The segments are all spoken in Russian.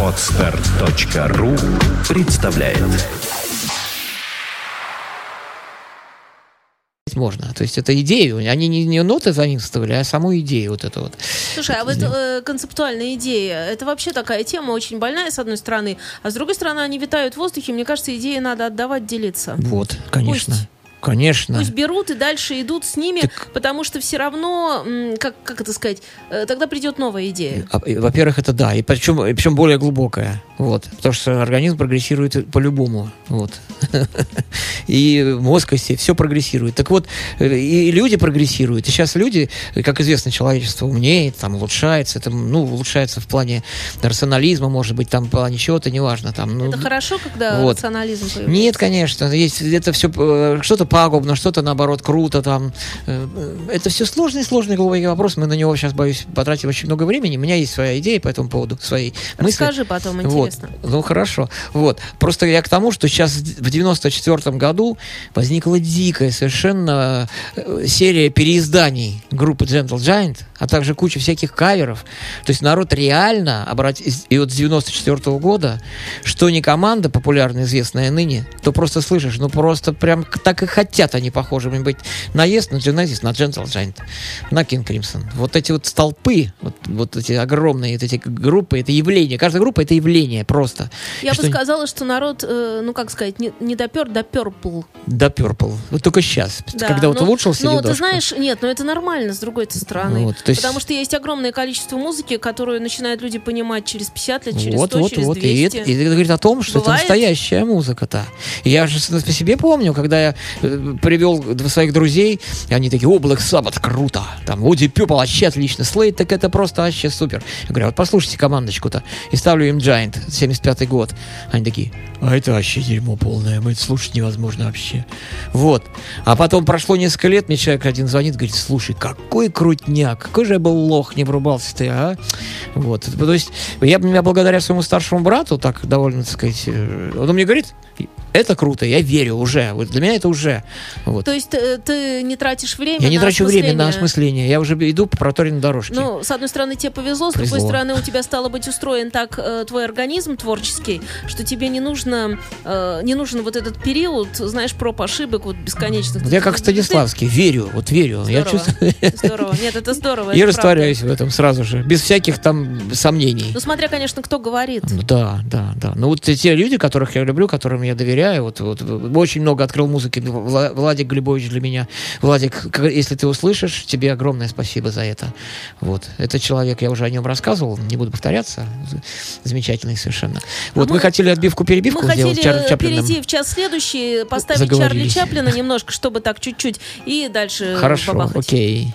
Отстар.ру представляет можно. То есть это идею. Они не, не ноты заимствовали, а саму идею вот эту вот. Слушай, а вот э, концептуальная идея, это вообще такая тема очень больная, с одной стороны, а с другой стороны, они витают в воздухе. Мне кажется, идеи надо отдавать, делиться. Вот, конечно. Пусть Конечно. Пусть берут и дальше идут с ними, так... потому что все равно, как, как это сказать, э, тогда придет новая идея. А, во-первых, это да, и причем, и причем более глубокая. Вот, потому что организм прогрессирует по-любому. Вот. И мозг, и все прогрессирует. Так вот, э, и люди прогрессируют. И сейчас люди, как известно, человечество умнеет, там, улучшается. Это, ну, улучшается в плане рационализма, может быть, там, в плане чего-то, неважно. Там, ну, это хорошо, когда вот. рационализм появляется? Нет, конечно. Есть, это все, э, что-то пагубно, что-то, наоборот, круто. Там. Э, это все сложный, сложный, глубокий вопрос. Мы на него сейчас, боюсь, потратим очень много времени. У меня есть своя идея по этому поводу, свои мысли. Расскажи потом, интересно. Вот. Ну, хорошо. Вот. Просто я к тому, что сейчас в 94 году возникла дикая совершенно э, серия переизданий группы Gentle Giant, а также куча всяких каверов. То есть народ реально обратился... И вот с 94 -го года, что не команда популярная, известная ныне, то просто слышишь, ну просто прям так и хотят они похожими быть на Yes, на Genesis, на Gentle Giant, на King Crimson. Вот эти вот столпы, вот, вот эти огромные вот эти группы, это явление. Каждая группа это явление просто. Я что... бы сказала, что народ, э, ну как сказать, не, не допер, до Purple. До Purple. Вот только сейчас, да, когда вот ну, улучшился Ну, ты знаешь, нет, но ну, это нормально, с другой стороны. Вот, есть... Потому что есть огромное количество музыки, которую начинают люди понимать через 50 лет, через вот, 100, вот, через вот. 200. И это, и это говорит о том, что Бывает? это настоящая музыка-то. Я же по себе помню, когда я э, привел своих друзей, и они такие, о, Black Sabbath, круто. Там, Уди Пюпл, вообще отлично. Слейд, так это просто вообще супер. Я говорю, «А вот послушайте командочку-то. И ставлю им Giant, 75 год. Они такие, а это вообще дерьмо полное, мы это слушать невозможно вообще. Вот. А потом прошло несколько лет, мне человек один звонит, говорит, слушай, какой крутняк, какой же я был лох, не врубался ты, а? Вот. То есть я, я благодаря своему старшему брату, так довольно, так сказать, э, он мне говорит, это круто, я верю уже. Вот для меня это уже. Вот. То есть ты, э, ты не тратишь время Я не трачу время на осмысление. Я уже иду по проторенной дорожке. Ну, с одной стороны, тебе повезло, с повезло. другой стороны, у тебя стало быть устроен так э, твой организм творческий, что тебе не нужно, э, не нужен вот этот период, знаешь, проб ошибок вот бесконечных. Я как Станиславский, верю, вот верю. Здорово. Я чувствую... Здорово. Нет, это здорово. И растворяюсь в этом сразу же, без всяких там сомнений. Ну, смотря, конечно, кто говорит. Ну, да, да, да. Ну, вот те люди, которых я люблю, которым я доверяю, вот, вот очень много открыл музыки Владик Глебович для меня. Владик, если ты услышишь, тебе огромное спасибо за это. Вот. Это человек, я уже о нем рассказывал, не буду повторяться. Замечательный совершенно. Вот а мы, мы хотели отбивку-перебивку мы сделать хотели Чарли перейти в час следующий, поставить Чарли Чаплина немножко, чтобы так чуть-чуть, и дальше Хорошо, бабахать. окей.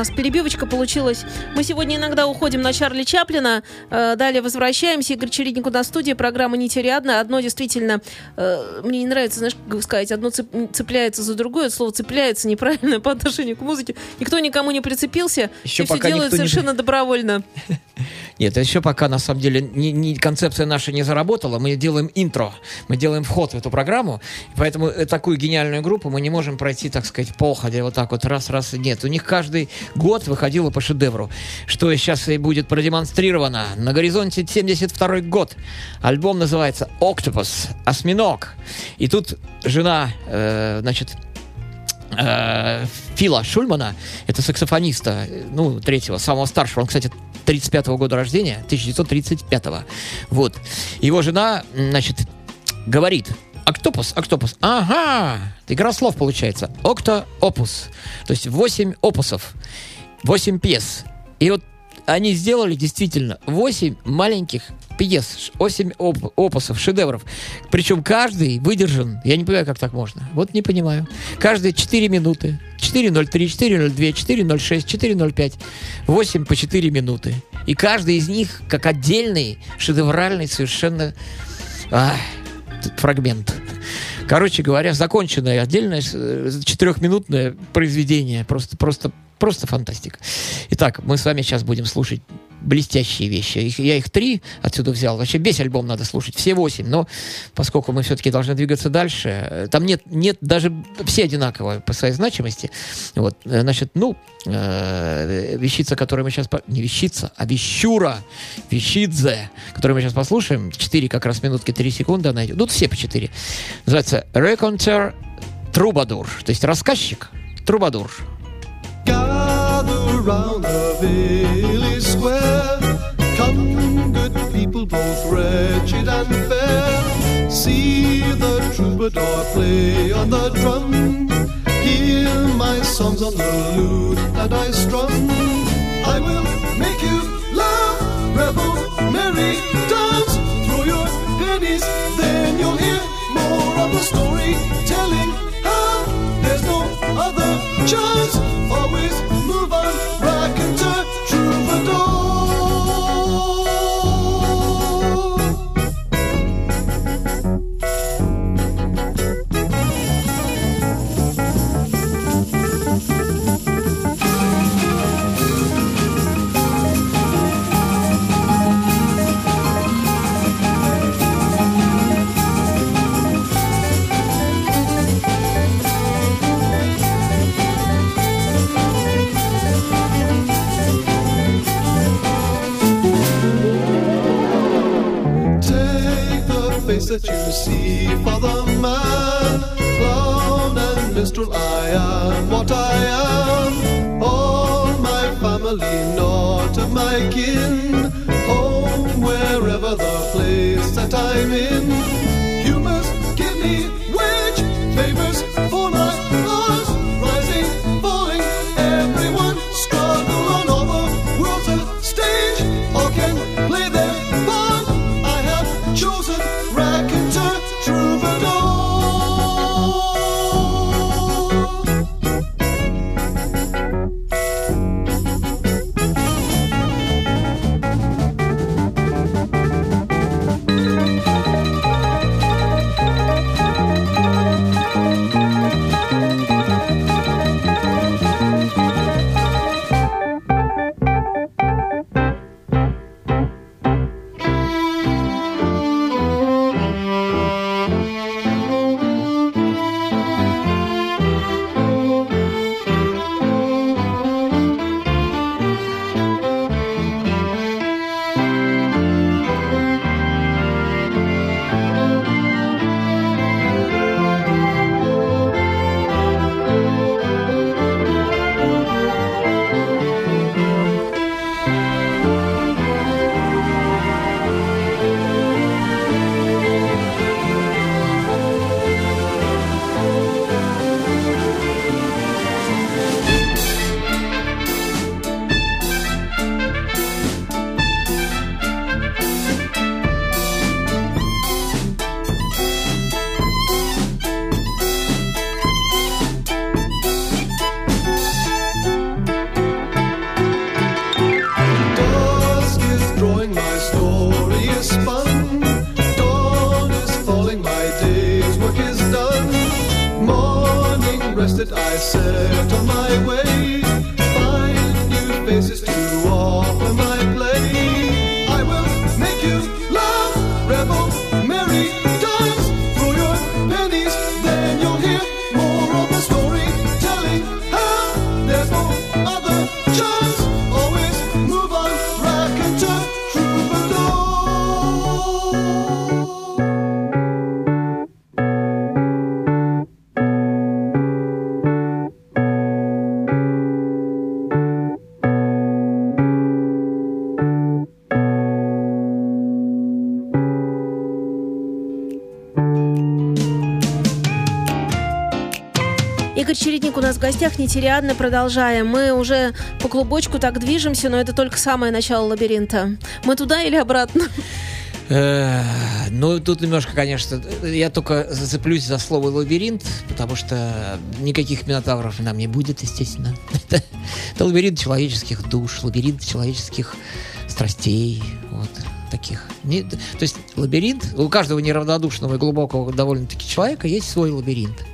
Нас перебивочка получилась. Мы сегодня иногда уходим на Чарли Чаплина, э, далее возвращаемся. Игорь Чередник у нас в студии, программа «Не терядна». Одно действительно, э, мне не нравится, знаешь, как сказать, одно цепляется за другое, слово «цепляется» неправильно по отношению к музыке. Никто никому не прицепился, Еще и все делают совершенно не... добровольно. Нет, еще пока, на самом деле, не, не, концепция наша не заработала. Мы делаем интро, мы делаем вход в эту программу, поэтому э, такую гениальную группу мы не можем пройти, так сказать, походя вот так вот раз-раз. Нет, у них каждый год выходило по шедевру, что сейчас и будет продемонстрировано. На горизонте 72 год. Альбом называется «Octopus», «Осьминог». И тут жена, э, значит, э, Фила Шульмана, это саксофониста, ну, третьего, самого старшего, он, кстати, 35 -го года рождения, 1935 -го. Вот. Его жена, значит, говорит, Октопус, октопус. Ага, игра слов получается. Окто опус. То есть 8 опусов, 8 пьес. И вот они сделали действительно 8 маленьких пьес, 8 оп- опусов, шедевров. Причем каждый выдержан. Я не понимаю, как так можно. Вот не понимаю. Каждые 4 минуты. 4.03, 4.02, 4.06, 4.05. 8 по 4 минуты. И каждый из них как отдельный, шедевральный совершенно ах, фрагмент. Короче говоря, законченное отдельное э, четырехминутное произведение. Просто, просто, просто фантастика. Итак, мы с вами сейчас будем слушать блестящие вещи. Их, я их три отсюда взял. Вообще весь альбом надо слушать, все восемь. Но поскольку мы все-таки должны двигаться дальше, э, там нет, нет даже все одинаковые по своей значимости. Вот, э, значит, ну, э, вещица, которую мы сейчас... По... Не вещица, а вещура. Вещидзе, которую мы сейчас послушаем. Четыре как раз минутки, три секунды она идет. Ну, все по четыре. Называется «Reconcert Трубадур». То есть рассказчик, трубадур. Gather round the square. Come, good people, both wretched and fair. See the troubadour play on the drum. Hear my songs on the lute that I strum. I will make you laugh, revel, merry, dance. Throw your pennies, then you'll hear more of the story telling how there's no other chance. Always move on, rock and you see for the man, clown and minstrel, I am what I am. All my family, not of my kin, Гостях, нетериадно продолжаем. Мы уже по клубочку так движемся, но это только самое начало лабиринта. Мы туда или обратно? Э, Ну, тут немножко, конечно, я только зацеплюсь за слово лабиринт, потому что никаких минотавров нам не будет, естественно. Это, лабиринт человеческих душ, лабиринт человеческих страстей, вот таких. То есть лабиринт, у каждого неравнодушного и глубокого довольно-таки человека есть свой лабиринт.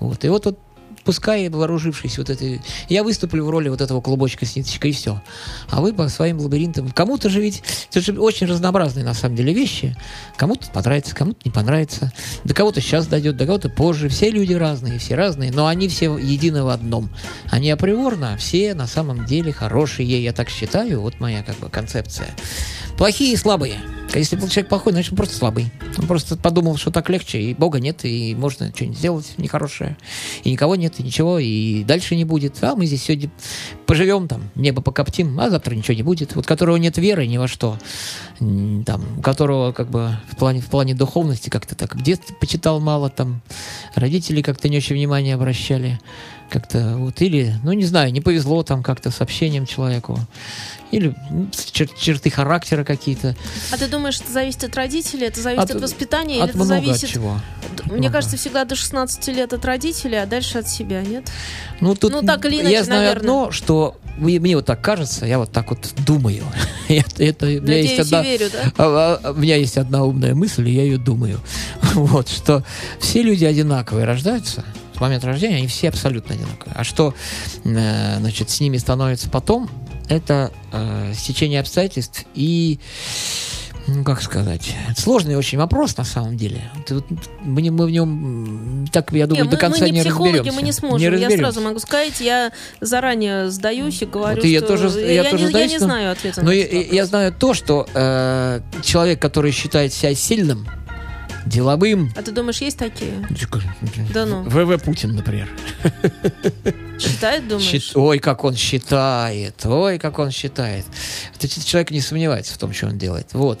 Вот. И вот, вот пускай вооружившись вот этой... Я выступлю в роли вот этого клубочка с ниточкой, и все. А вы по своим лабиринтам... Кому-то же ведь... Это же очень разнообразные, на самом деле, вещи. Кому-то понравится, кому-то не понравится. До кого-то сейчас дойдет, до кого-то позже. Все люди разные, все разные, но они все едины в одном. Они априорно все на самом деле хорошие, я так считаю. Вот моя как бы концепция. Плохие и слабые. А Если был человек плохой, значит он просто слабый. Он просто подумал, что так легче, и Бога нет, и можно что-нибудь сделать нехорошее. И никого нет, и ничего, и дальше не будет. А мы здесь сегодня поживем, там, небо покоптим, а завтра ничего не будет. Вот которого нет веры ни во что, там, которого как бы в плане, в плане духовности как-то так детстве почитал мало, там, родители как-то не очень внимание обращали как-то вот, или, ну, не знаю, не повезло там как-то с общением человеку, или чер- черты характера какие-то. А ты думаешь, это зависит от родителей, это зависит от, От- воспитания, От или это много зависит... от чего. Мне много. кажется, всегда до 16 лет от родителей, а дальше от себя, нет? Ну, тут Ну, так или иначе, я знаю наверное. одно, что мне, мне вот так кажется, я вот так вот думаю. это, это, у меня Надеюсь есть одна, верю, да? а- а- у меня есть одна умная мысль, и я ее думаю. вот, что все люди одинаковые рождаются, с момента рождения они все абсолютно одинаковые. А что, э, значит, с ними становится потом, это э, стечение обстоятельств и ну, как сказать, сложный очень вопрос на самом деле. Вот мы, не- мы в нем, так, я думаю, Не, до мы, конца мы не не психологи, разберемся. мы не сможем. я разберемся. сразу могу сказать, я заранее сдаюсь и говорю, Вот и я что тоже- я тоже не, сдаюсь, я не знаю ответа Но на я, я знаю то, что э, человек, который считает себя сильным, деловым, А ты думаешь, есть такие? Да ну. ВВ Путин, например. Считает, думаешь? Счит- Ой, как он считает, ой, как он считает. Этот человек не сомневается в том, что он делает. Вот.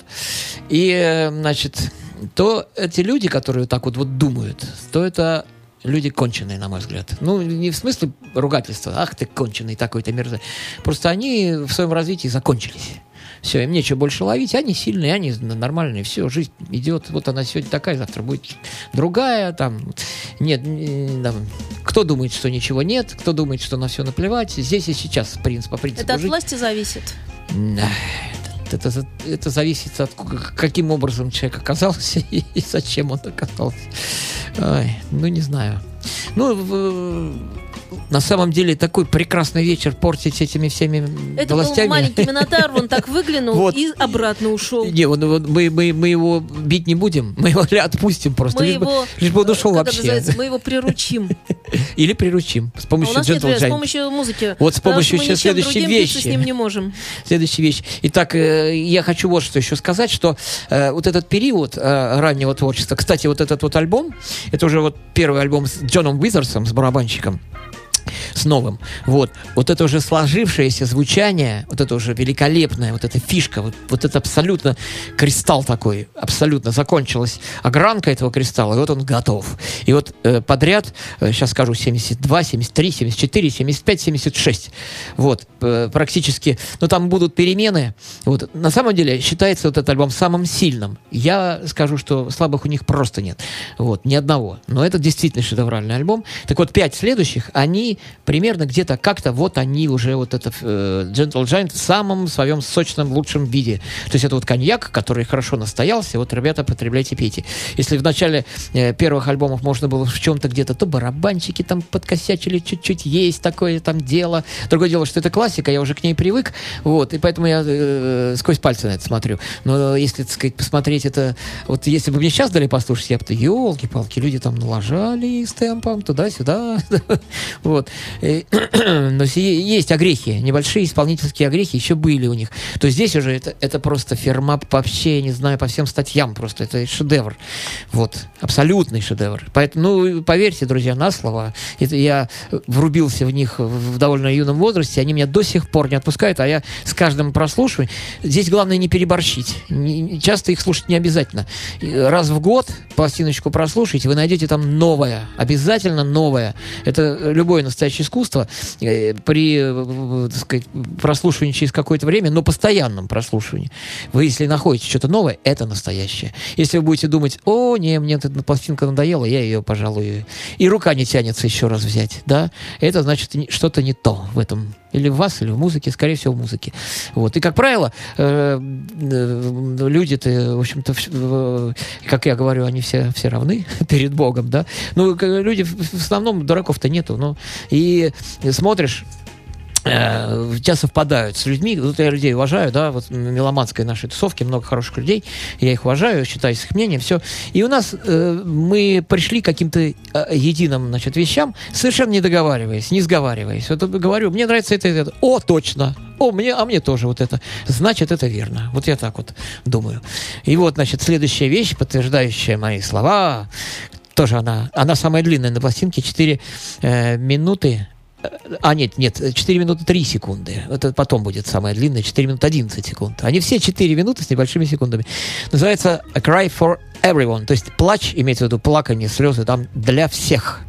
И, э, значит, то эти люди, которые так вот, вот думают, то это люди конченые, на мой взгляд. Ну, не в смысле ругательства, ах ты конченый такой-то мерзавец. Просто они в своем развитии закончились. Все, им нечего больше ловить, они сильные, они нормальные, все, жизнь идет, вот она сегодня такая, завтра будет другая, там, нет, там, кто думает, что ничего нет, кто думает, что на все наплевать, здесь и сейчас, принцип, по принципу Это от жить. власти зависит. Это, это, это зависит от каким образом человек оказался и, зачем он оказался. Ой, ну, не знаю. Ну, на самом деле, такой прекрасный вечер портить этими всеми Это властями. был маленький Минотавр, он так выглянул Вот. и обратно ушел. Не, он- он- мы, мы, мы его бить не будем, мы его отпустим просто, Мы лишь, бы, его, лишь бы он ушел как это вообще. мы его приручим. Или приручим с А у помощью нас нет с помощью музыки. Вот с помощью ничем следующей вещи. с ним не можем. Следующая вещь. Итак, э, я хочу вот что еще сказать, что э, вот этот период э, раннего творчества, кстати, вот этот вот альбом, это уже вот первый альбом с Джоном Уизерсом, с барабанщиком, с новым. Вот. Вот это уже сложившееся звучание, вот это уже великолепная, вот эта фишка, вот, вот это абсолютно кристалл такой, абсолютно закончилась огранка этого кристалла, и вот он готов. И вот э, подряд, э, сейчас скажу, 72, 73, 74, 75, 76. Вот, э, практически, но там будут перемены. Вот. На самом деле считается вот этот альбом самым сильным. Я скажу, что слабых у них просто нет. Вот, ни одного. Но это действительно шедевральный альбом. Так вот, пять следующих, они примерно где-то как-то вот они уже вот это э, Gentle Giant в самом своем сочном лучшем виде. То есть это вот коньяк, который хорошо настоялся, вот, ребята, потребляйте, пейте. Если в начале э, первых альбомов можно было в чем-то где-то, то барабанчики там подкосячили чуть-чуть, есть такое там дело. Другое дело, что это классика, я уже к ней привык, вот, и поэтому я э, сквозь пальцы на это смотрю. Но если, так сказать, посмотреть это, вот если бы мне сейчас дали послушать, я бы, елки-палки, люди там налажали с темпом туда-сюда, вот. Но есть огрехи, небольшие исполнительские огрехи еще были у них. То есть здесь уже это, это просто ферма вообще, не знаю, по всем статьям просто, это шедевр. Вот, абсолютный шедевр. Поэтому, ну, поверьте, друзья, на слово, это я врубился в них в довольно юном возрасте, они меня до сих пор не отпускают, а я с каждым прослушиванием, здесь главное не переборщить. Не, часто их слушать не обязательно. Раз в год пластиночку прослушайте, вы найдете там новое, обязательно новое. Это любое настоящее искусство э, при э, так сказать, прослушивании через какое-то время, но постоянном прослушивании. Вы, если находите что-то новое, это настоящее. Если вы будете думать, о, не, мне эта пластинка надоела, я ее, пожалуй, и рука не тянется еще раз взять, да, это значит что-то не то в этом или в вас, или в музыке, скорее всего, в музыке. Вот. И, как правило, э, э, люди-то, в общем-то, э, как я говорю, они все, все равны перед Богом, да. Ну, люди, в основном, дураков-то нету, ну. И смотришь, э, часто совпадают с людьми. Вот я людей уважаю, да, вот меломанской нашей тусовке много хороших людей, я их уважаю, считаю с их мнением, все. И у нас э, мы пришли к каким-то э, единым, значит, вещам, совершенно не договариваясь, не сговариваясь. Вот говорю, мне нравится это, это. О, точно! О, мне, а мне тоже вот это. Значит, это верно. Вот я так вот думаю. И вот, значит, следующая вещь, подтверждающая мои слова, тоже она, она самая длинная на пластинке, 4 э, минуты а, нет, нет, 4 минуты 3 секунды. Это потом будет самое длинное, 4 минуты 11 секунд. Они все 4 минуты с небольшими секундами. Называется A Cry for Everyone. То есть плач, имеется в виду плакание, слезы там для всех.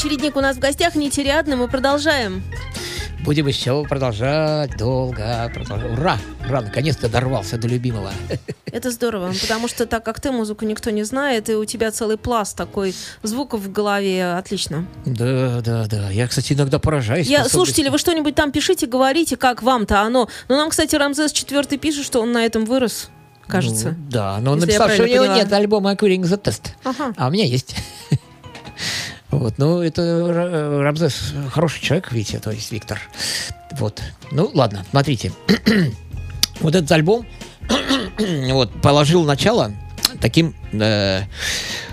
Чередник у нас в гостях, не Тириадна, мы продолжаем. Будем еще продолжать долго. Продолжать. Ура! Ура, наконец-то дорвался до любимого. Это здорово, потому что так как ты музыку никто не знает, и у тебя целый пласт такой звуков в голове, отлично. Да, да, да. Я, кстати, иногда поражаюсь. Я, слушатели, вы что-нибудь там пишите, говорите, как вам-то оно. Но нам, кстати, Рамзес IV пишет, что он на этом вырос, кажется. Ну, да, но он написал, что у него нет альбома Aquaring the Test. Ага. А у меня есть. Вот, ну, это Ра- Рамзес хороший человек, видите, то есть Виктор. Вот. Ну, ладно, смотрите. Вот этот альбом вот, положил начало таким э,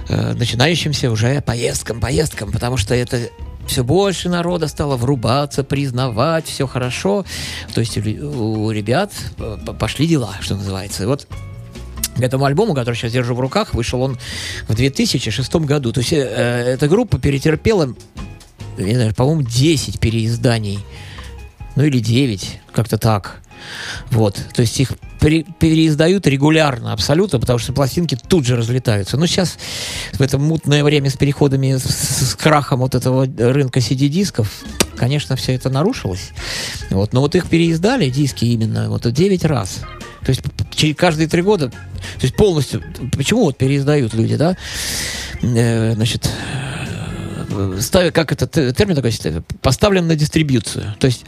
э, начинающимся уже поездкам, поездкам, потому что это все больше народа стало врубаться, признавать, все хорошо. То есть у, ре- у ребят э, пошли дела, что называется. Вот этому альбому, который сейчас держу в руках, вышел он в 2006 году. То есть э, эта группа перетерпела, по-моему, 10 переизданий. Ну или 9, как-то так. Вот. То есть их пере- переиздают регулярно, абсолютно, потому что пластинки тут же разлетаются. Но сейчас, в это мутное время с переходами, с, с крахом вот этого рынка CD-дисков, конечно, все это нарушилось. Вот. Но вот их переиздали, диски именно, вот 9 раз. То есть через каждые три года, то есть полностью, почему вот переиздают люди, да? Э, значит, э, ставят, как этот э, термин такой, поставлен на дистрибьюцию. То есть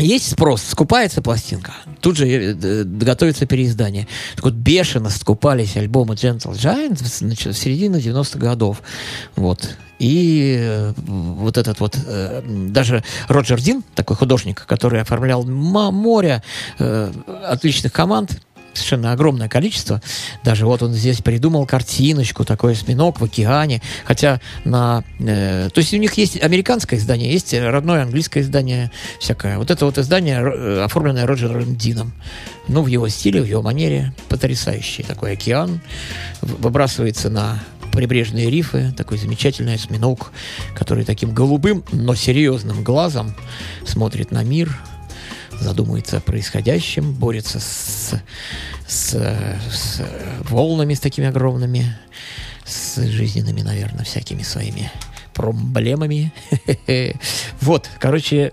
есть спрос, скупается пластинка, тут же э, готовится переиздание. Так вот, бешено скупались альбомы Gentle Giant в, середине 90-х годов. Вот. И э, вот этот вот, э, даже Роджер Дин, такой художник, который оформлял море отличных команд, совершенно огромное количество. Даже вот он здесь придумал картиночку, такой осьминог в океане. Хотя на... э, то есть у них есть американское издание, есть родное английское издание всякое. Вот это вот издание, э, оформленное Роджером Дином. Ну, в его стиле, в его манере. Потрясающий такой океан. Выбрасывается на прибрежные рифы, такой замечательный осьминог, который таким голубым, но серьезным глазом смотрит на мир, задумывается о происходящем, борется с, с, с волнами с такими огромными, с жизненными, наверное, всякими своими проблемами. Вот, короче,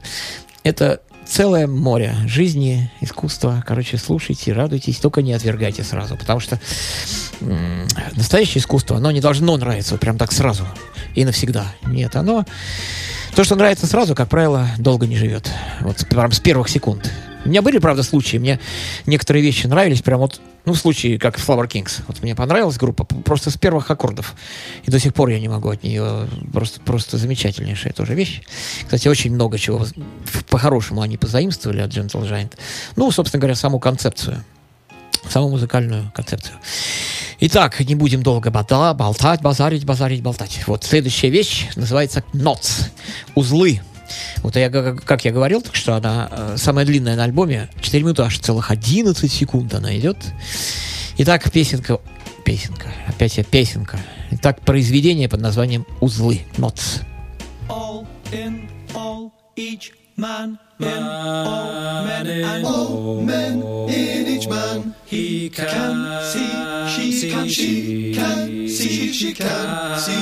это целое море жизни, искусства. Короче, слушайте, радуйтесь, только не отвергайте сразу, потому что м, настоящее искусство, оно не должно нравиться прям так сразу и навсегда. Нет, оно... То, что нравится сразу, как правило, долго не живет. Вот прям с первых секунд. У меня были, правда, случаи. Мне некоторые вещи нравились прям вот, ну, в случае, как Flower Kings. Вот мне понравилась группа просто с первых аккордов. И до сих пор я не могу от нее... Просто, просто замечательнейшая тоже вещь. Кстати, очень много чего по-хорошему они позаимствовали от Gentle Giant. Ну, собственно говоря, саму концепцию. Саму музыкальную концепцию. Итак, не будем долго болтать, базарить, базарить, болтать. Вот следующая вещь называется knots, узлы. Вот я, как я говорил, так что она э, самая длинная на альбоме, 4 минуты, аж целых 11 секунд она идет. Итак, песенка, песенка, опять я песенка. Итак, произведение под названием «Узлы», knots. all in all, each man, man, men man, oh, and all men in each man. He can, can see, she see, can, she can see, she can see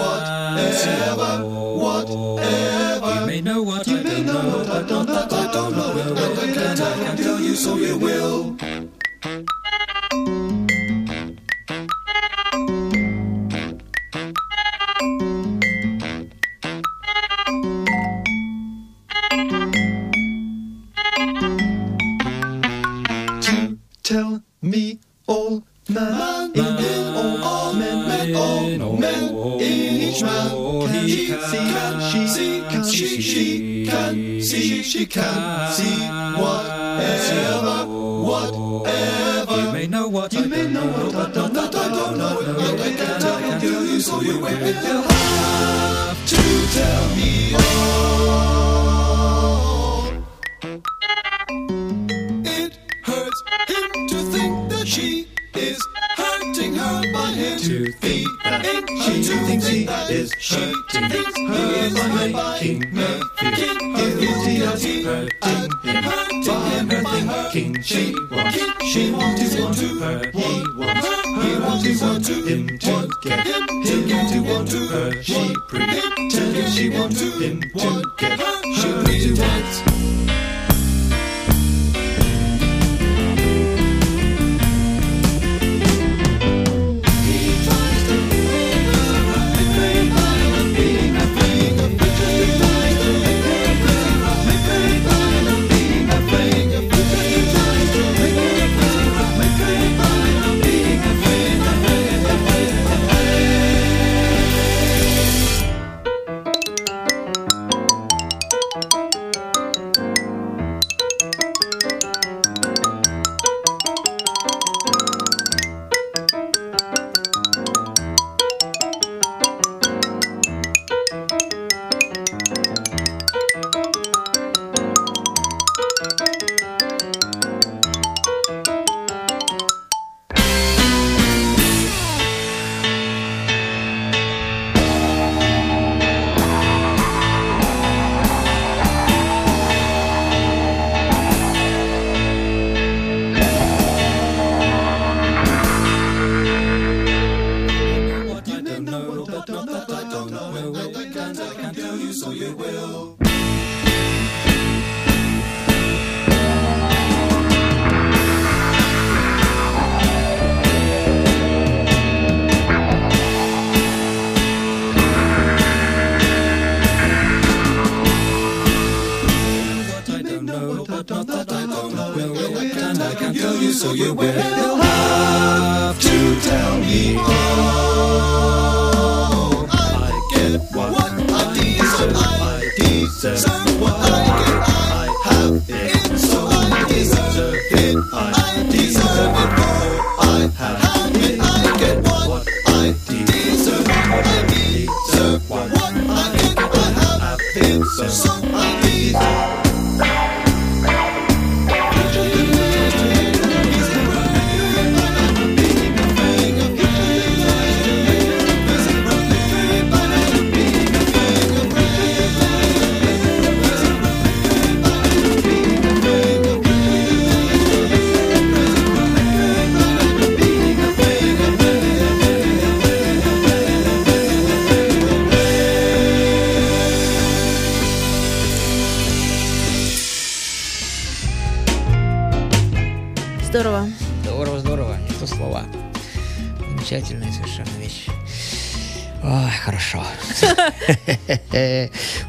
whatever, whatever. You may know what you I may don't know, know, I don't, I know, I don't know, I don't know, I can tell you I don't I don't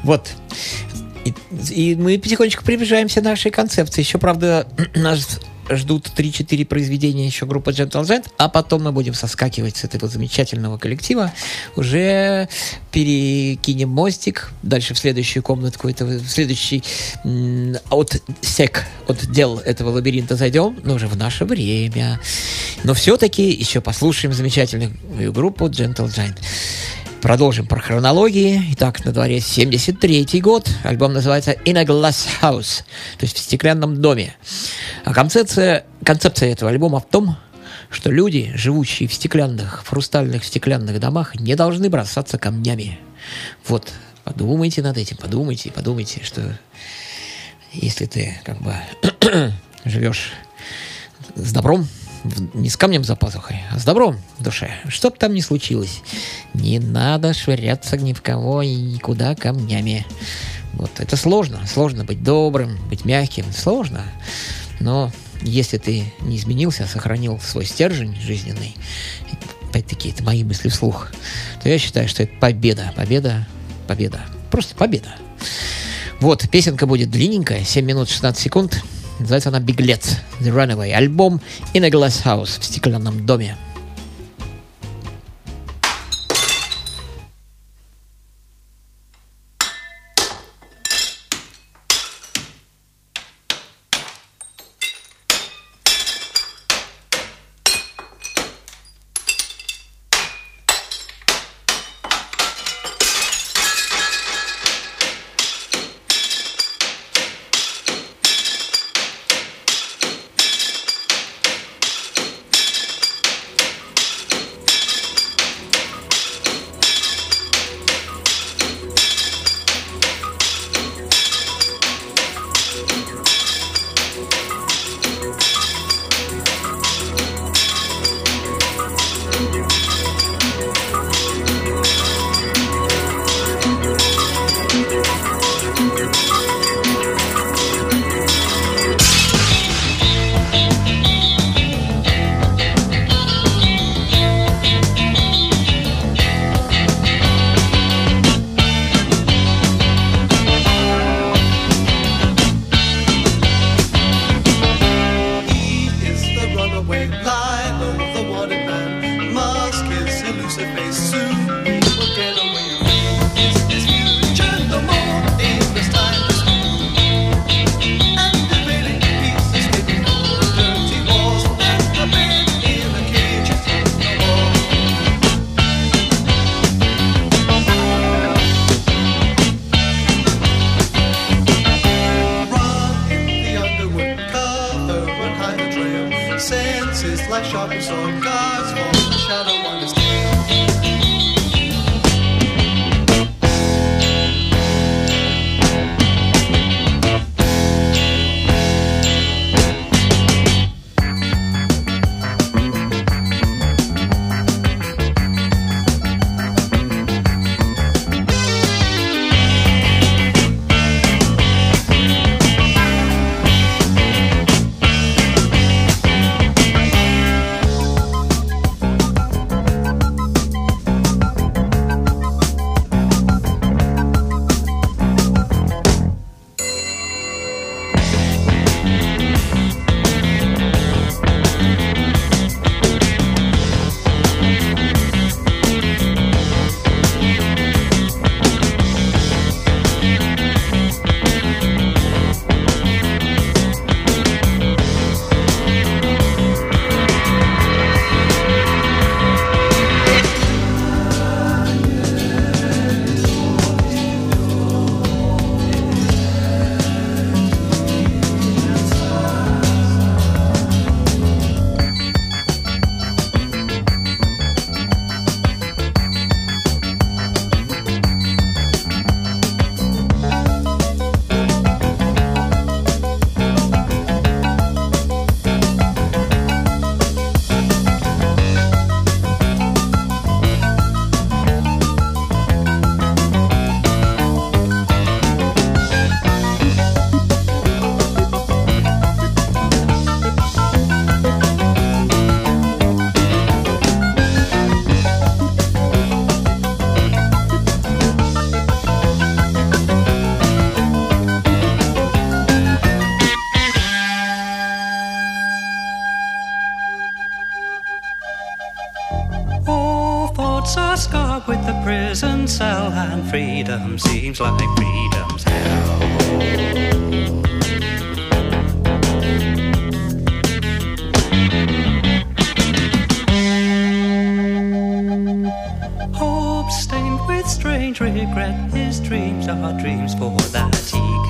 Вот. И, и мы потихонечку приближаемся к нашей концепции. Еще, правда, нас ждут 3-4 произведения еще группы Gentle Giant, а потом мы будем соскакивать с этого замечательного коллектива. Уже перекинем мостик дальше в следующую комнатку, это в следующий от сек, от дел этого лабиринта зайдем, но уже в наше время. Но все-таки еще послушаем замечательную группу Gentle Giant. Продолжим про хронологии. Итак, на дворе 73 год. Альбом называется In a Glass House, то есть в стеклянном доме. А концепция, концепция этого альбома в том, что люди, живущие в стеклянных, в хрустальных стеклянных домах, не должны бросаться камнями. Вот, подумайте над этим, подумайте, подумайте, что если ты как бы живешь с добром, не с камнем за пазухой, а с добром в душе. Что бы там ни случилось, не надо швыряться ни в кого и никуда камнями. Вот это сложно. Сложно быть добрым, быть мягким. Сложно. Но если ты не изменился, а сохранил свой стержень жизненный, опять-таки, это мои мысли вслух, то я считаю, что это победа. Победа, победа. Просто победа. Вот, песенка будет длинненькая, 7 минут 16 секунд. Называется она «Беглец», «The Runaway». Альбом «In a Glass House» в стеклянном доме. Cell, and freedom seems like freedom's hell. Hope stained with strange regret, his dreams are dreams for that he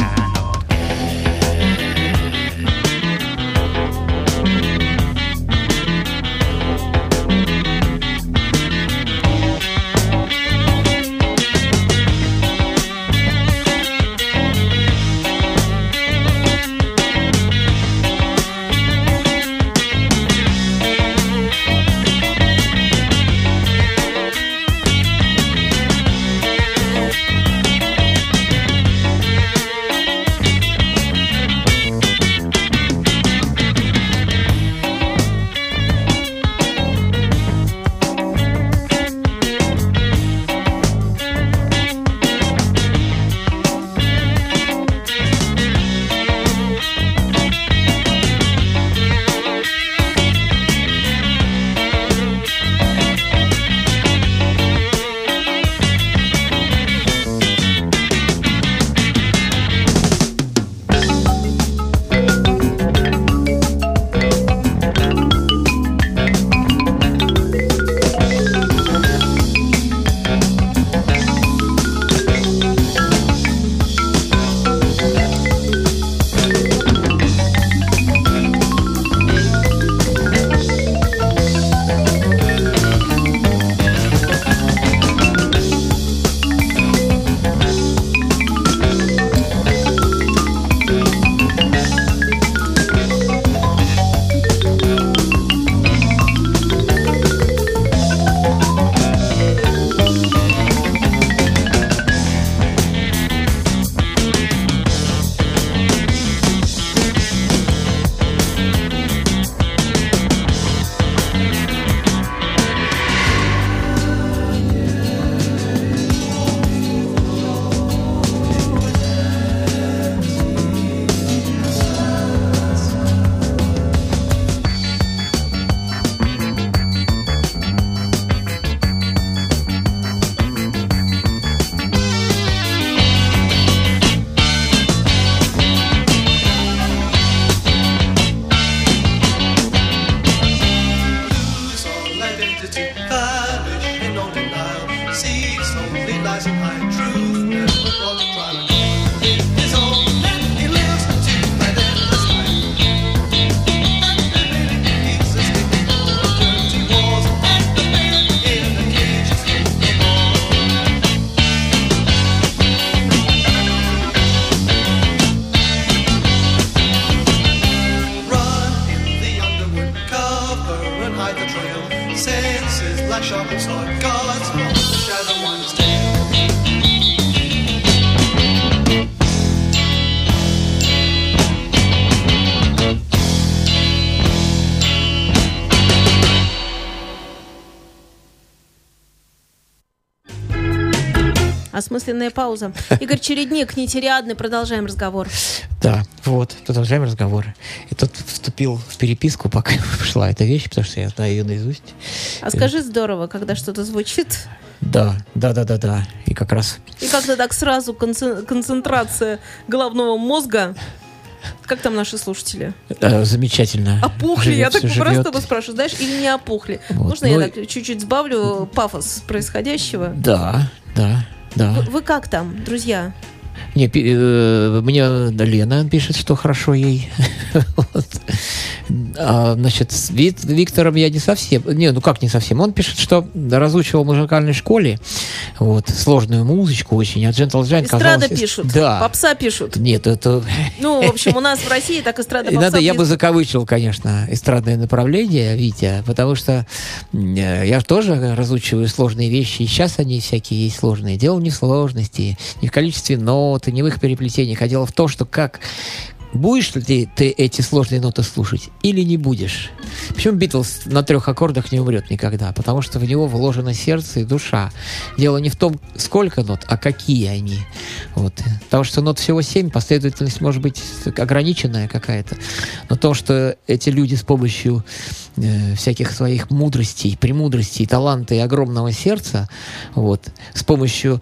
осмысленная пауза. Игорь Чередник, нетериадный, продолжаем разговор. Да, вот, продолжаем разговоры. И тут вступил в переписку, пока шла эта вещь, потому что я знаю ее наизусть. А скажи здорово, когда что-то звучит. Да, да, да, да, да. И как раз И как-то так сразу концен- концентрация головного мозга. Как там наши слушатели? э, замечательно. Опухли, я живет, так всё просто живет. тебя спрашиваю, знаешь, или не опухли? Вот. Можно Ну я так чуть-чуть сбавлю пафос происходящего? Да, да, да. Вы, вы как там, друзья? Не, пи- э, мне Лена пишет, что хорошо ей. Вот. А, значит, с Вит- Виктором я не совсем... Не, ну как не совсем? Он пишет, что разучивал в музыкальной школе вот, сложную музычку очень, а Gentle Giant Эстрада казалось... пишут, Да. попса пишут. Нет, это... Ну, в общем, у нас в России так эстрада попса надо, я бы закавычил, конечно, эстрадное направление, Витя, потому что э, я тоже разучиваю сложные вещи, и сейчас они всякие есть сложные. Дело не в сложности, не в количестве нот, не в их переплетениях, а дело в том, что как Будешь ли ты, ты эти сложные ноты слушать или не будешь? Почему Битлз на трех аккордах не умрет никогда? Потому что в него вложено сердце и душа. Дело не в том, сколько нот, а какие они. Вот. Потому что нот всего семь, последовательность может быть ограниченная какая-то. Но то, что эти люди с помощью э, всяких своих мудростей, премудростей, таланта и огромного сердца, вот, с помощью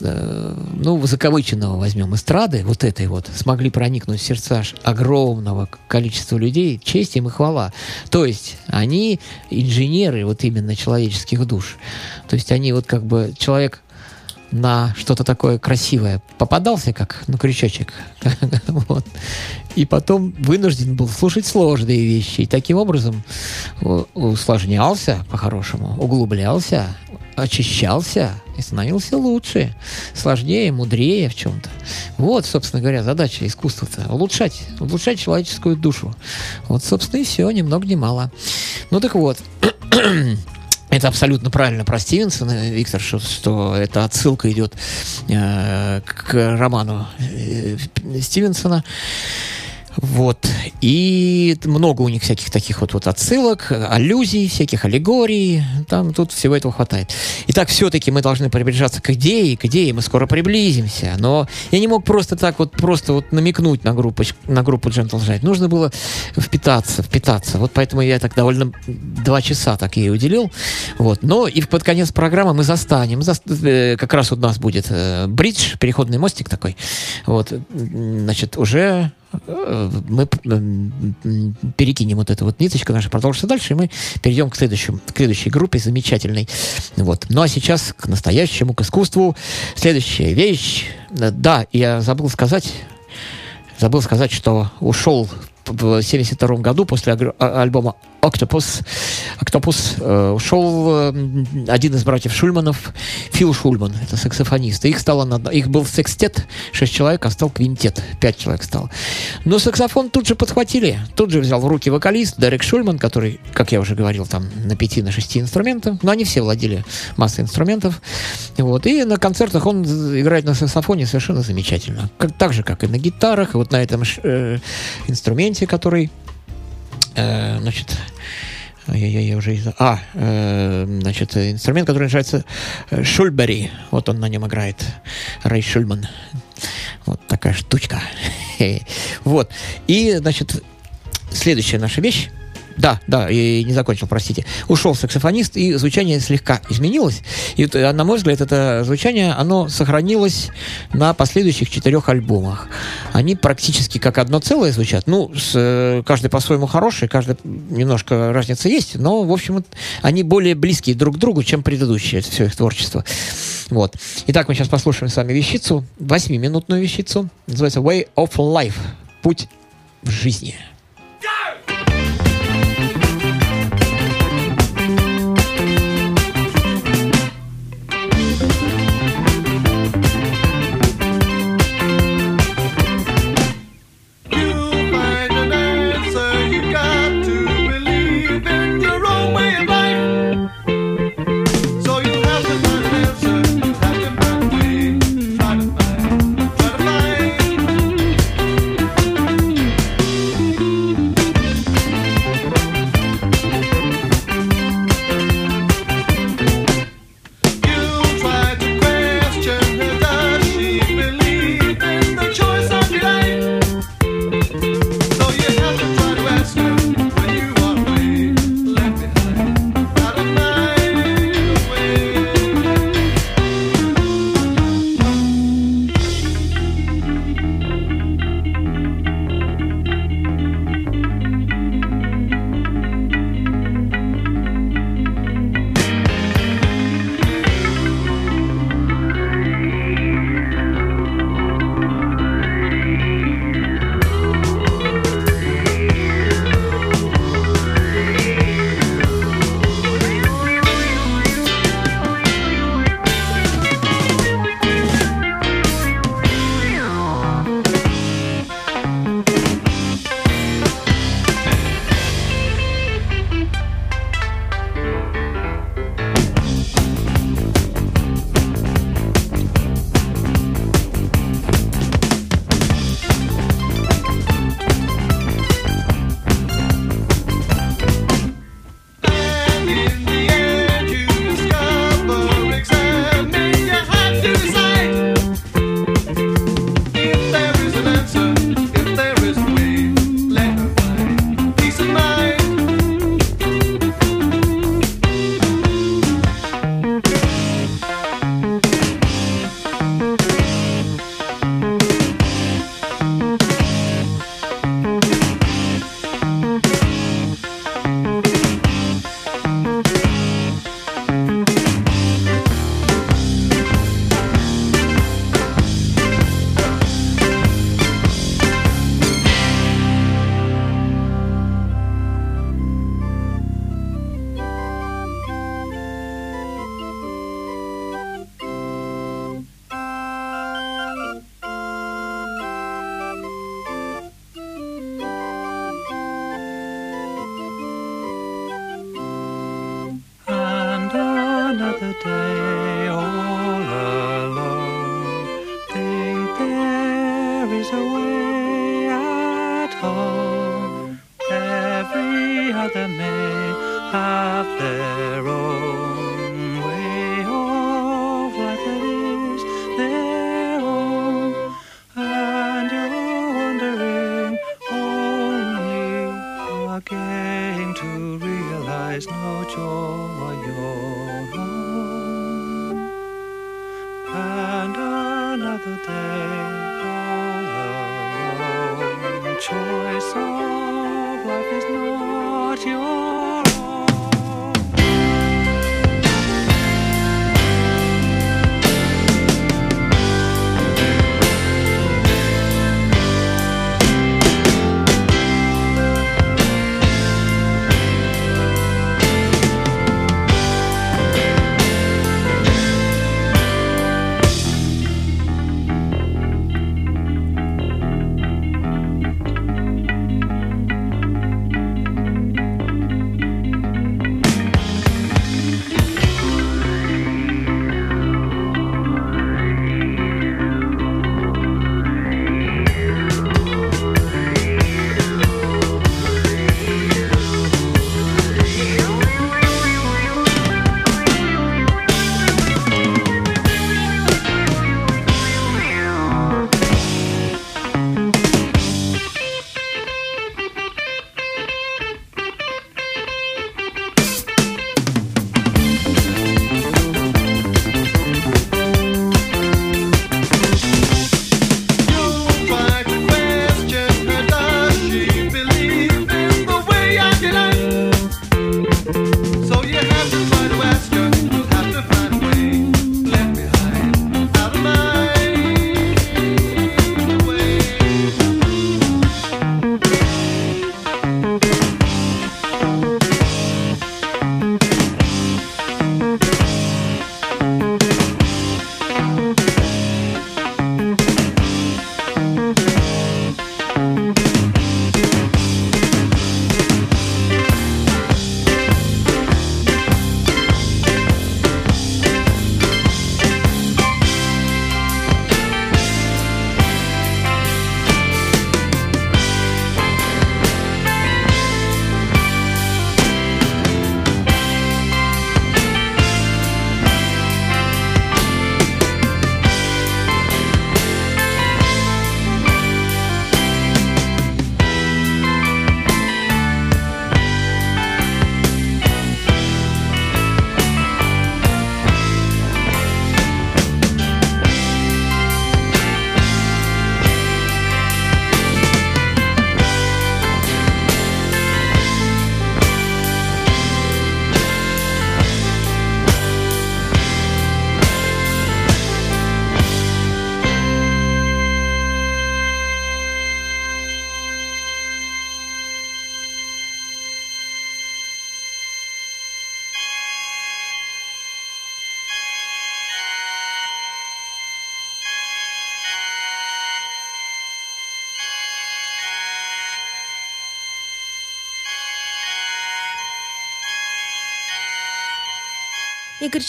э, ну, закавыченного возьмем, эстрады, вот этой вот, смогли проникнуть в сердца огромного количества людей, честь им и хвала. То есть они инженеры вот именно человеческих душ. То есть они вот как бы человек на что-то такое красивое попадался, как на крючочек. вот. И потом вынужден был слушать сложные вещи. И таким образом усложнялся по-хорошему, углублялся, очищался и становился лучше, сложнее, мудрее в чем-то. Вот, собственно говоря, задача искусства-то. Улучшать, улучшать человеческую душу. Вот, собственно, и все, ни много ни мало. Ну так вот, это абсолютно правильно про Стивенсона, Виктор, что, что эта отсылка идет э, к роману э, Стивенсона. Вот. И много у них всяких таких вот, вот отсылок, аллюзий, всяких аллегорий. Там тут всего этого хватает. Итак, все-таки мы должны приближаться к идее, к идее мы скоро приблизимся. Но я не мог просто так вот, просто вот намекнуть на группу, на группу Gentle Giant. Нужно было впитаться, впитаться. Вот поэтому я так довольно два часа так ей уделил. Вот. Но и под конец программы мы застанем. зас- э, как раз у нас будет э, бридж, переходный мостик такой. Вот. Значит, уже мы перекинем вот эту вот ниточку наша, продолжится дальше, и мы перейдем к, следующему, к следующей группе замечательной. Вот. Ну а сейчас к настоящему, к искусству. Следующая вещь. Да, я забыл сказать, забыл сказать, что ушел в 72 году после а- альбома Octopus, Octopus э, ушел э, один из братьев Шульманов, Фил Шульман, это саксофонист. Их стало их был секстет, 6 человек, а стал квинтет, 5 человек стал. Но саксофон тут же подхватили, тут же взял в руки вокалист Дерек Шульман, который, как я уже говорил, там на 5 на 6 инструментах, но они все владели массой инструментов. Вот. И на концертах он играет на саксофоне совершенно замечательно. Как, так же, как и на гитарах, и вот на этом э, инструменте, который э, значит, ай-яй-яй, я уже... из- А, э, значит, инструмент, который называется э, Шульбери. Вот он на нем играет. Рэй Шульман. Вот такая штучка. Вот. И, значит, следующая наша вещь. Да, да, и не закончил, простите. Ушел саксофонист, и звучание слегка изменилось. И, э, на мой взгляд, это звучание, оно сохранилось на последующих четырех альбомах. Они практически как одно целое звучат. Ну, с, э, каждый по-своему хороший, каждый немножко разница есть, но, в общем, они более близкие друг к другу, чем предыдущие, это все их творчество. Вот. Итак, мы сейчас послушаем с вами вещицу, восьмиминутную вещицу. Называется Way of Life. Путь в жизни. Choice of life is not your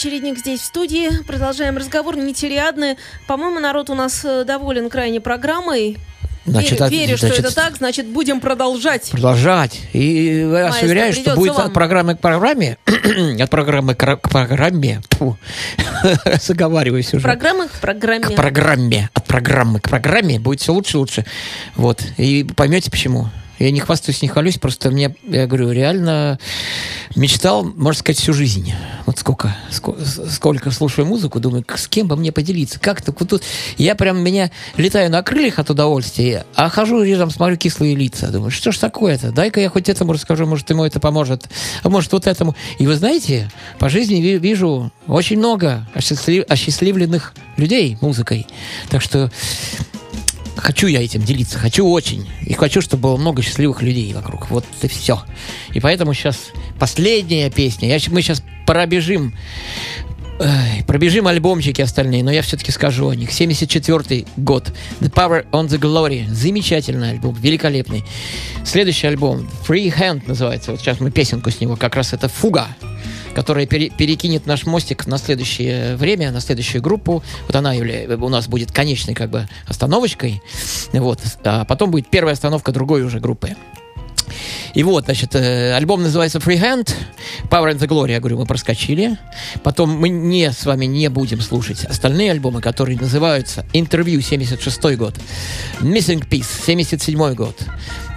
Чередник здесь в студии. Продолжаем разговор. Нетериадны. По-моему, народ у нас э, доволен крайне программой. Значит, верю, верю, значит, что это так, значит, будем продолжать. Продолжать. И я вас уверяю, что будет вам. от программы к программе, от программы к к программе, тьфу, заговариваюсь уже. Программы к программе. К программе, от программы к программе будет все лучше и лучше. Вот. И поймете почему. Я не хвастаюсь, не хвалюсь, просто мне, я говорю, реально мечтал, можно сказать, всю жизнь. Вот сколько, ско- с- сколько слушаю музыку, думаю, с кем бы мне поделиться, как-то вот тут. Я прям меня летаю на крыльях от удовольствия, а хожу рядом, смотрю кислые лица. Думаю, что ж такое-то? Дай-ка я хоть этому расскажу, может, ему это поможет, а может, вот этому. И вы знаете, по жизни ви- вижу очень много осчастлив- осчастливленных людей музыкой. Так что хочу я этим делиться, хочу очень. И хочу, чтобы было много счастливых людей вокруг. Вот и все. И поэтому сейчас последняя песня. Я, мы сейчас пробежим эй, пробежим альбомчики остальные, но я все-таки скажу о них. 74 год. The Power on the Glory. Замечательный альбом, великолепный. Следующий альбом Free Hand называется. Вот сейчас мы песенку с него, как раз это «Фуга». Которая пере- перекинет наш мостик на следующее время, на следующую группу. Вот она у нас будет конечной как бы остановочкой. Вот. А потом будет первая остановка другой уже группы. И вот, значит, э, альбом называется Freehand, Power and the Glory, я говорю, мы проскочили. Потом мы не с вами не будем слушать остальные альбомы, которые называются Интервью 76 год, Missing Piece 77 год,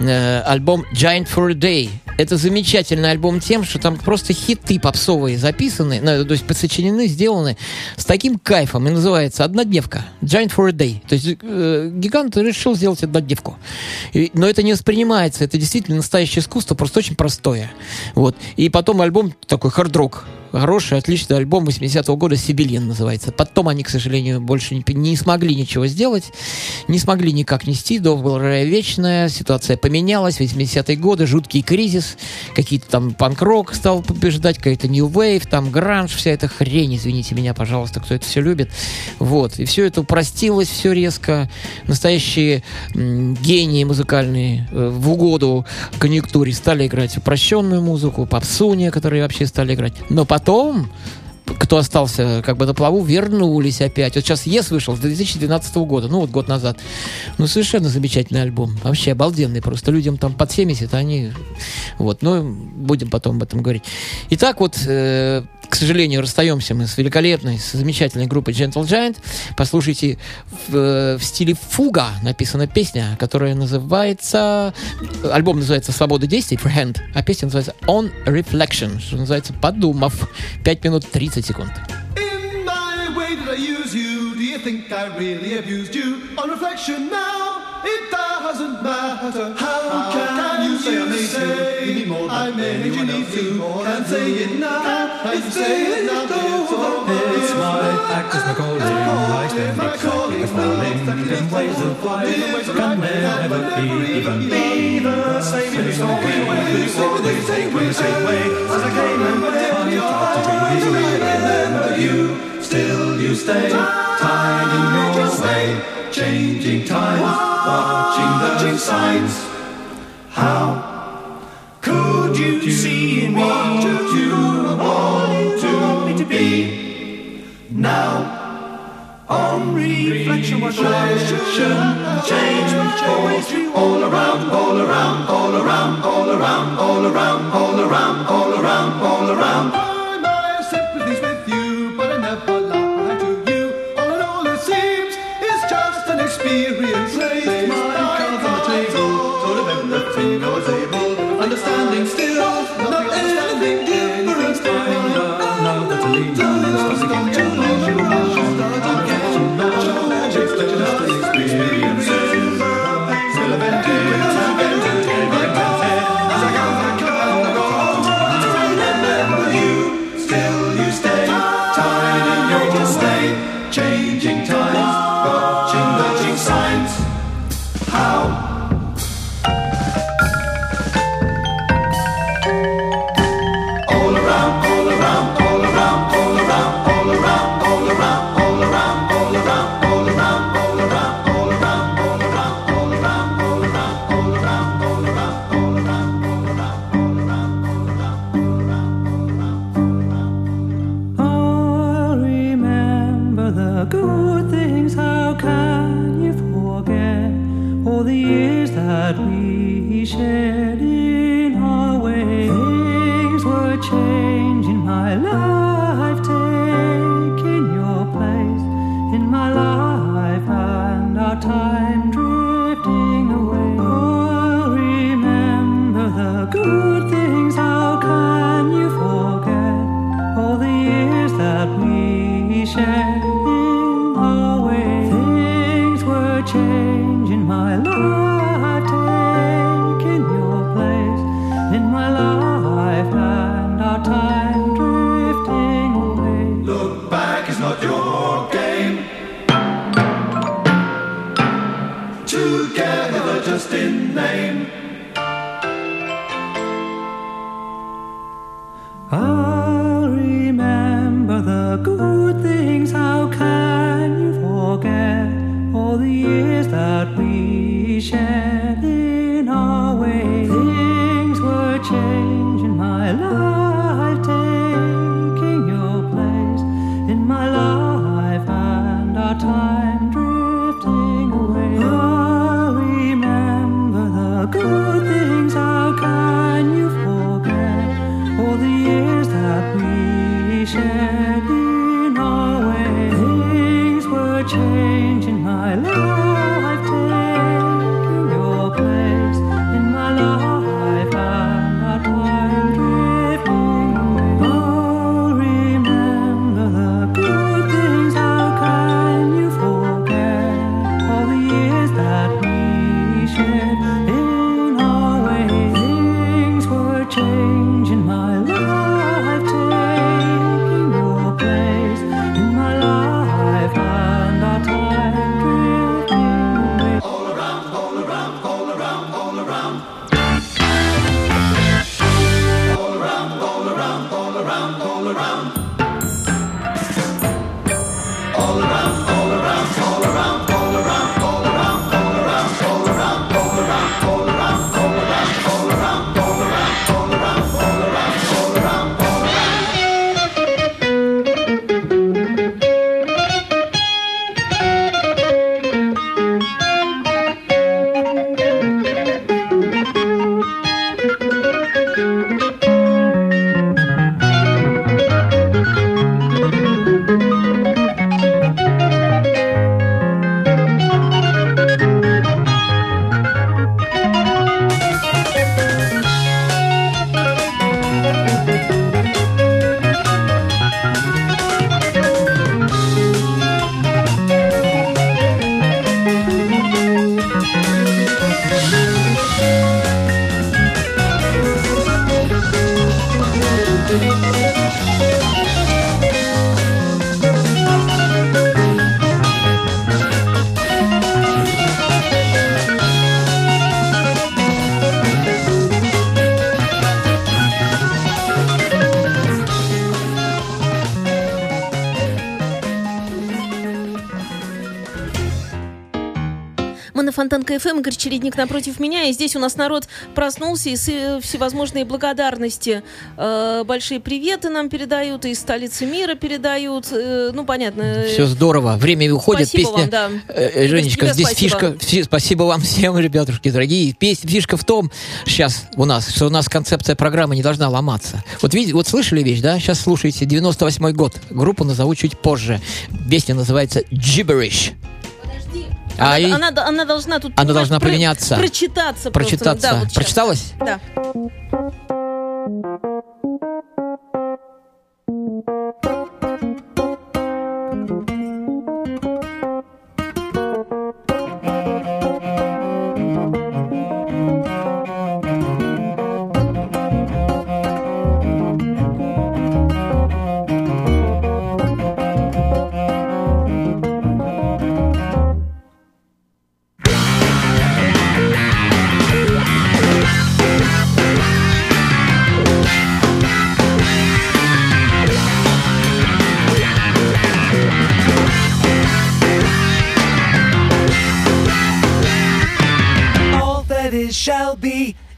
э, альбом Giant for a Day. Это замечательный альбом тем, что там просто хиты попсовые записаны, ну, то есть подсочинены, сделаны с таким кайфом. И называется «Однодневка». Giant for a Day. То есть э, гигант решил сделать однодневку. И- но это не воспринимается. Это действительно настоящее искусство, просто очень простое. Вот. И потом альбом такой хард-рок. Хороший, отличный альбом 80-го года «Сибилин» называется. Потом они, к сожалению, больше не, не смогли ничего сделать, не смогли никак нести, добрая вечная, ситуация поменялась, 80-е годы, жуткий кризис, какие-то там панк-рок стал побеждать, какая-то New Wave, там гранж, вся эта хрень, извините меня, пожалуйста, кто это все любит. Вот, и все это упростилось, все резко. Настоящие гении музыкальные э, в угоду конъюнктуре стали играть упрощенную музыку, попсу некоторые вообще стали играть. Но потом кто остался как бы на плаву, вернулись опять. Вот сейчас ЕС вышел с 2012 года, ну вот год назад. Ну, совершенно замечательный альбом. Вообще обалденный просто. Людям там под 70, а они... Вот, ну, будем потом об этом говорить. Итак, вот, э, к сожалению, расстаемся мы с великолепной, с замечательной группой Gentle Giant. Послушайте, в, э, в стиле фуга написана песня, которая называется... Альбом называется «Свобода действий», Freehand, а песня называется «On Reflection», что называется «Подумав». 5 минут 30 секунд. Think I really abused you? On reflection now, it doesn't matter. How, can, you say I made you? Any more I made you need to. Can't say it now. Can't say it now. It's over. It's my act as my calling, I stand exactly falling in ways of life can never be even be the same in story. You always take me the same way as I came and went. Tried to be remember you, still you stay tied in your way, changing times, watching those signs. How could you see in me what you want to be now? On reflection, what reflection change all, all around, all around, all around, all around, all around, all around, all around, all around. All my Фонтанка ФМ, Игорь Чередник напротив меня, и здесь у нас народ проснулся, и э, всевозможные благодарности. Э, большие приветы нам передают, и из столицы мира передают. Э, ну, понятно. э, Все здорово. Время уходит. Спасибо Песня. вам, да. Э, э, Женечка, здесь спасибо. фишка. фи- Спасибо вам всем, ребятушки, дорогие. Пес- Фишка в том, сейчас у нас, что у нас концепция программы не должна ломаться. Вот видите, вот слышали вещь, да? Сейчас слушайте. 98 год. Группу назову чуть позже. Песня называется Gibberish. Она, А и- она, она должна тут Она должна про- поменяться. Прочитаться. Прочитаться. Да, вот. Прочиталась? Да. All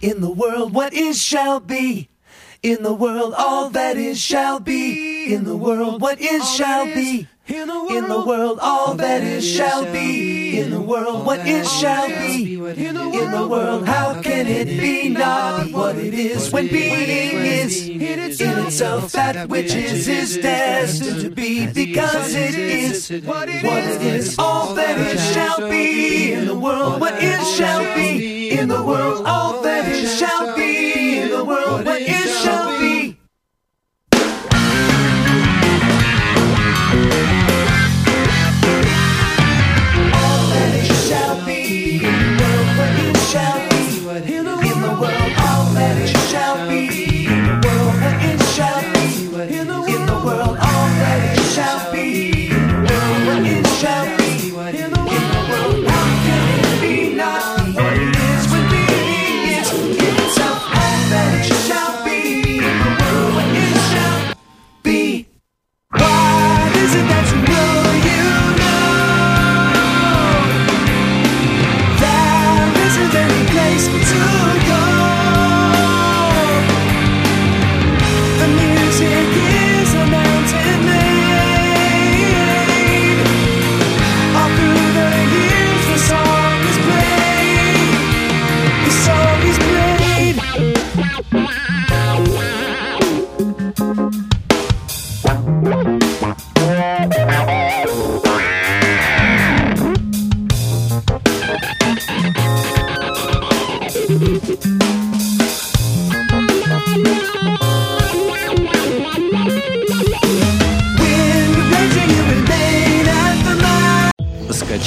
in the world. What is shall be in the world. All that is shall be in the world. What is shall be in the world. All that is shall be in the world. What is shall be in the world. How can it be not what it is when being is in itself that which is is destined to be because it is what it is. All that is shall be in the world. What is shall be in the world shout.